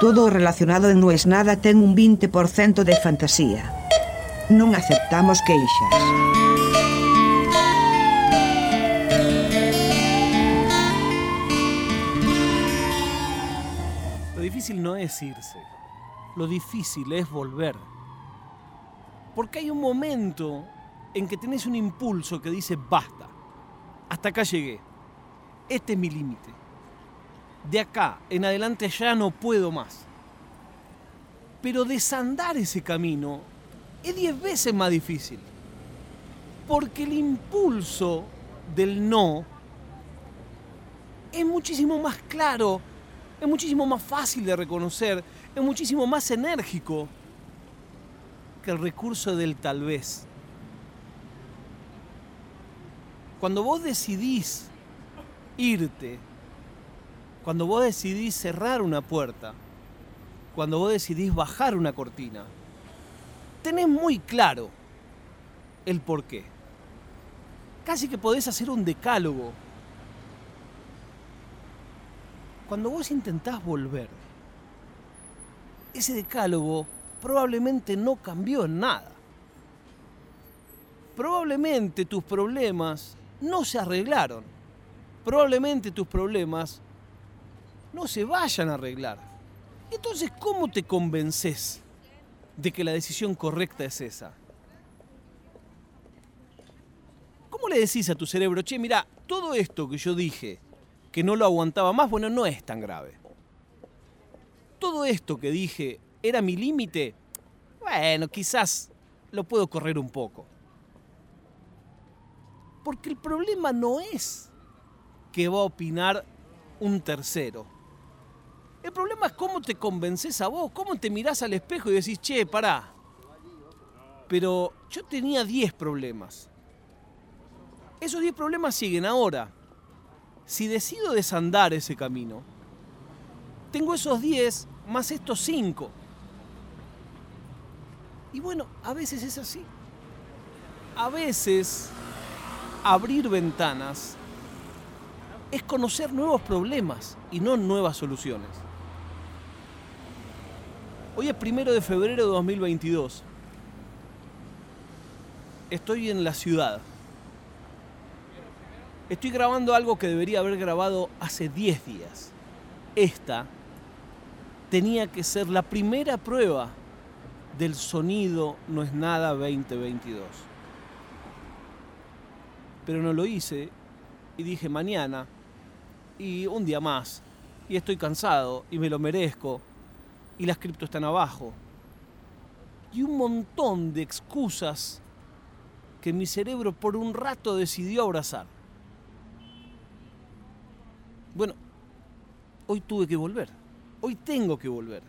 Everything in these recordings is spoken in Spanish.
Todo relacionado en No es nada ten un 20% de fantasía. Non aceptamos queixas. Lo difícil no es irse, lo difícil es volver. Porque hay un momento en que tenés un impulso que dice basta, hasta acá llegué, este es mi límite. De acá en adelante ya no puedo más. Pero desandar ese camino es diez veces más difícil. Porque el impulso del no es muchísimo más claro, es muchísimo más fácil de reconocer, es muchísimo más enérgico que el recurso del tal vez. Cuando vos decidís irte, cuando vos decidís cerrar una puerta, cuando vos decidís bajar una cortina, tenés muy claro el por qué. Casi que podés hacer un decálogo. Cuando vos intentás volver, ese decálogo probablemente no cambió en nada. Probablemente tus problemas no se arreglaron. Probablemente tus problemas no se vayan a arreglar. Entonces, ¿cómo te convences de que la decisión correcta es esa? ¿Cómo le decís a tu cerebro, che, mira, todo esto que yo dije, que no lo aguantaba más, bueno, no es tan grave? Todo esto que dije era mi límite, bueno, quizás lo puedo correr un poco. Porque el problema no es que va a opinar un tercero. El problema es cómo te convences a vos, cómo te mirás al espejo y decís, che, pará. Pero yo tenía 10 problemas. Esos 10 problemas siguen ahora. Si decido desandar ese camino, tengo esos 10 más estos 5. Y bueno, a veces es así. A veces abrir ventanas es conocer nuevos problemas y no nuevas soluciones. Hoy es primero de febrero de 2022. Estoy en la ciudad. Estoy grabando algo que debería haber grabado hace 10 días. Esta tenía que ser la primera prueba del sonido No es nada 2022. Pero no lo hice y dije mañana y un día más y estoy cansado y me lo merezco y las cripto están abajo. Y un montón de excusas que mi cerebro por un rato decidió abrazar. Bueno, hoy tuve que volver. Hoy tengo que volver.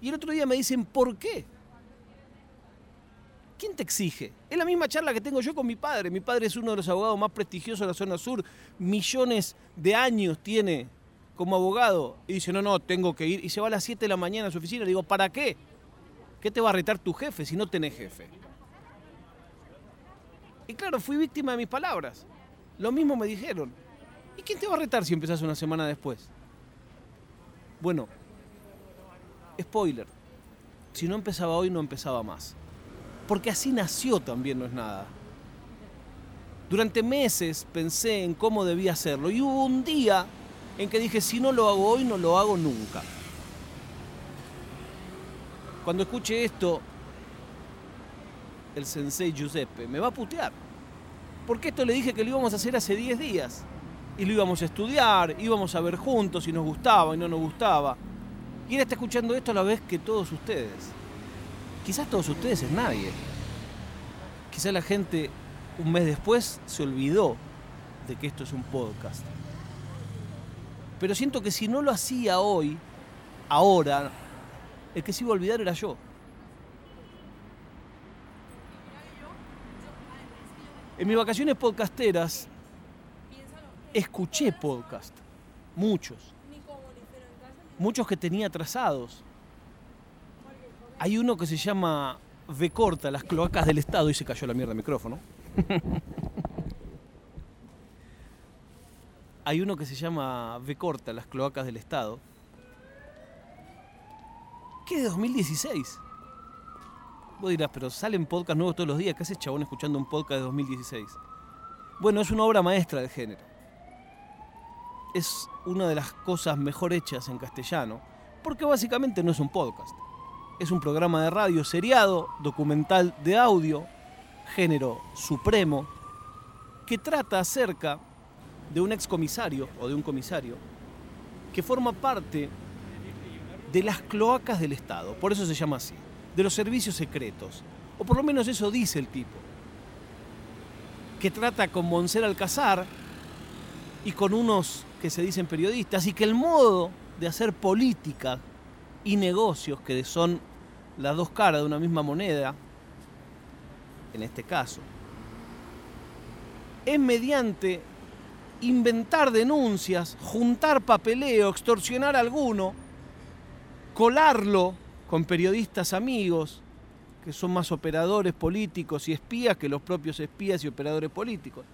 Y el otro día me dicen, ¿por qué? ¿Quién te exige? Es la misma charla que tengo yo con mi padre. Mi padre es uno de los abogados más prestigiosos de la zona sur. Millones de años tiene como abogado. Y dice, no, no, tengo que ir. Y se va a las 7 de la mañana a su oficina. Digo, ¿para qué? ¿Qué te va a retar tu jefe si no tenés jefe? Y claro, fui víctima de mis palabras. Lo mismo me dijeron. ¿Y quién te va a retar si empezás una semana después? Bueno, spoiler. Si no empezaba hoy, no empezaba más. Porque así nació también, no es nada. Durante meses pensé en cómo debía hacerlo y hubo un día en que dije, si no lo hago hoy, no lo hago nunca. Cuando escuche esto, el sensei Giuseppe me va a putear. Porque esto le dije que lo íbamos a hacer hace 10 días. Y lo íbamos a estudiar, íbamos a ver juntos si nos gustaba y no nos gustaba. Y él está escuchando esto a la vez que todos ustedes. Quizás todos ustedes es nadie. Quizás la gente un mes después se olvidó de que esto es un podcast. Pero siento que si no lo hacía hoy, ahora, el que se iba a olvidar era yo. En mis vacaciones podcasteras escuché podcast, muchos, muchos que tenía trazados. Hay uno que se llama V corta, las cloacas del Estado, y se cayó la mierda el micrófono. Hay uno que se llama V corta, las cloacas del Estado. ¿Qué de 2016? Vos dirás, pero salen podcasts nuevos todos los días. ¿Qué hace chabón escuchando un podcast de 2016? Bueno, es una obra maestra del género. Es una de las cosas mejor hechas en castellano, porque básicamente no es un podcast. Es un programa de radio seriado, documental de audio, género supremo, que trata acerca de un excomisario o de un comisario que forma parte de las cloacas del Estado, por eso se llama así, de los servicios secretos, o por lo menos eso dice el tipo, que trata con Monser Alcazar y con unos que se dicen periodistas, y que el modo de hacer política y negocios, que son las dos caras de una misma moneda, en este caso, es mediante inventar denuncias, juntar papeleo, extorsionar a alguno, colarlo con periodistas amigos, que son más operadores políticos y espías que los propios espías y operadores políticos.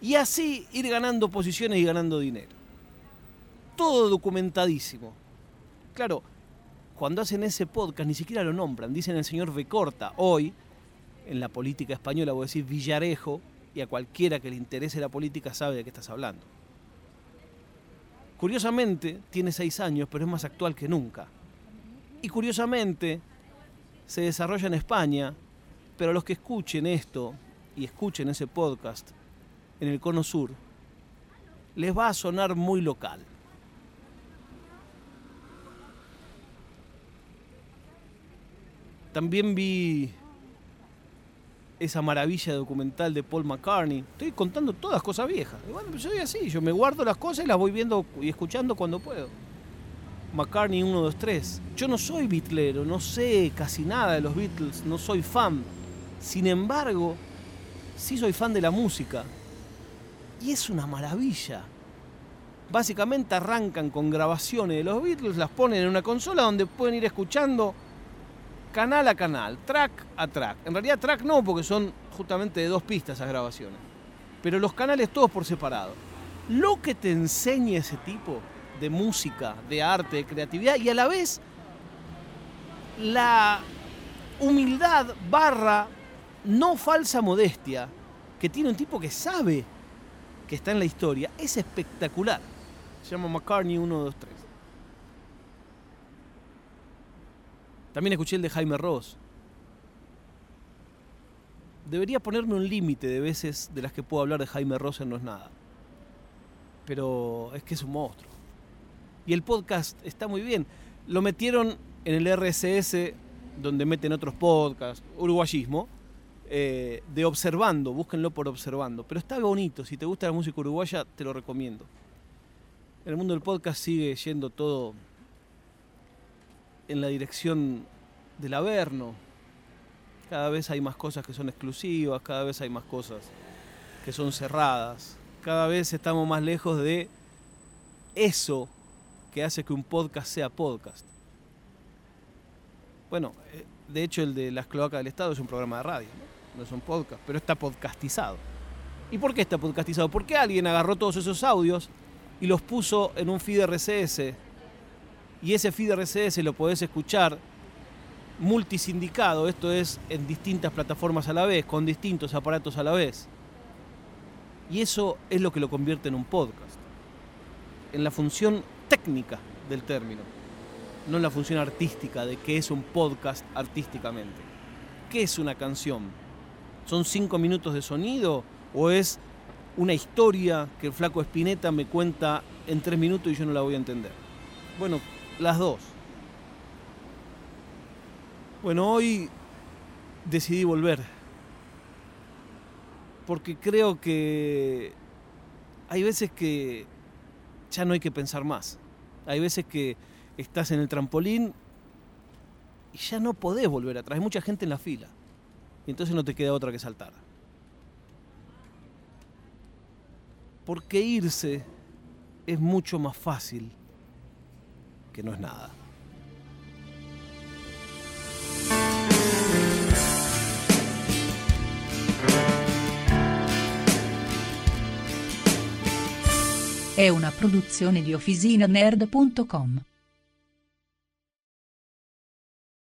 Y así ir ganando posiciones y ganando dinero. Todo documentadísimo. Claro, cuando hacen ese podcast ni siquiera lo nombran, dicen el señor Becorta, hoy, en la política española, voy a decir Villarejo, y a cualquiera que le interese la política sabe de qué estás hablando. Curiosamente, tiene seis años, pero es más actual que nunca. Y curiosamente, se desarrolla en España, pero los que escuchen esto y escuchen ese podcast en el Cono Sur, les va a sonar muy local. También vi esa maravilla documental de Paul McCartney. Estoy contando todas cosas viejas. bueno, pues soy así, yo me guardo las cosas y las voy viendo y escuchando cuando puedo. McCartney 1, 2, 3. Yo no soy bitlero, no sé casi nada de los Beatles, no soy fan. Sin embargo, sí soy fan de la música. Y es una maravilla. Básicamente arrancan con grabaciones de los Beatles, las ponen en una consola donde pueden ir escuchando canal a canal, track a track. En realidad track no, porque son justamente de dos pistas esas grabaciones. Pero los canales todos por separado. Lo que te enseña ese tipo de música, de arte, de creatividad y a la vez la humildad barra no falsa modestia que tiene un tipo que sabe que está en la historia es espectacular. Se llama McCartney 1, 2, 3. También escuché el de Jaime Ross. Debería ponerme un límite de veces de las que puedo hablar de Jaime Ross en No es nada. Pero es que es un monstruo. Y el podcast está muy bien. Lo metieron en el RSS, donde meten otros podcasts, uruguayismo, eh, de Observando, búsquenlo por Observando. Pero está bonito, si te gusta la música uruguaya, te lo recomiendo. En el mundo del podcast sigue yendo todo en la dirección del Averno. Cada vez hay más cosas que son exclusivas, cada vez hay más cosas que son cerradas. Cada vez estamos más lejos de eso que hace que un podcast sea podcast. Bueno, eh, de hecho el de Las Cloacas del Estado es un programa de radio, ¿no? es un podcast, pero está podcastizado. ¿Y por qué está podcastizado? Porque alguien agarró todos esos audios y los puso en un feed RSS y ese feed RCS lo podés escuchar multisindicado, esto es en distintas plataformas a la vez, con distintos aparatos a la vez. Y eso es lo que lo convierte en un podcast, en la función técnica del término, no en la función artística de qué es un podcast artísticamente. ¿Qué es una canción? ¿Son cinco minutos de sonido o es una historia que el flaco Espineta me cuenta en tres minutos y yo no la voy a entender? Bueno, las dos. Bueno, hoy decidí volver. Porque creo que hay veces que ya no hay que pensar más. Hay veces que estás en el trampolín y ya no podés volver atrás. Hay mucha gente en la fila. Y entonces no te queda otra que saltar. Porque irse es mucho más fácil que no es nada. È una produzione di OfficinaNerd.com.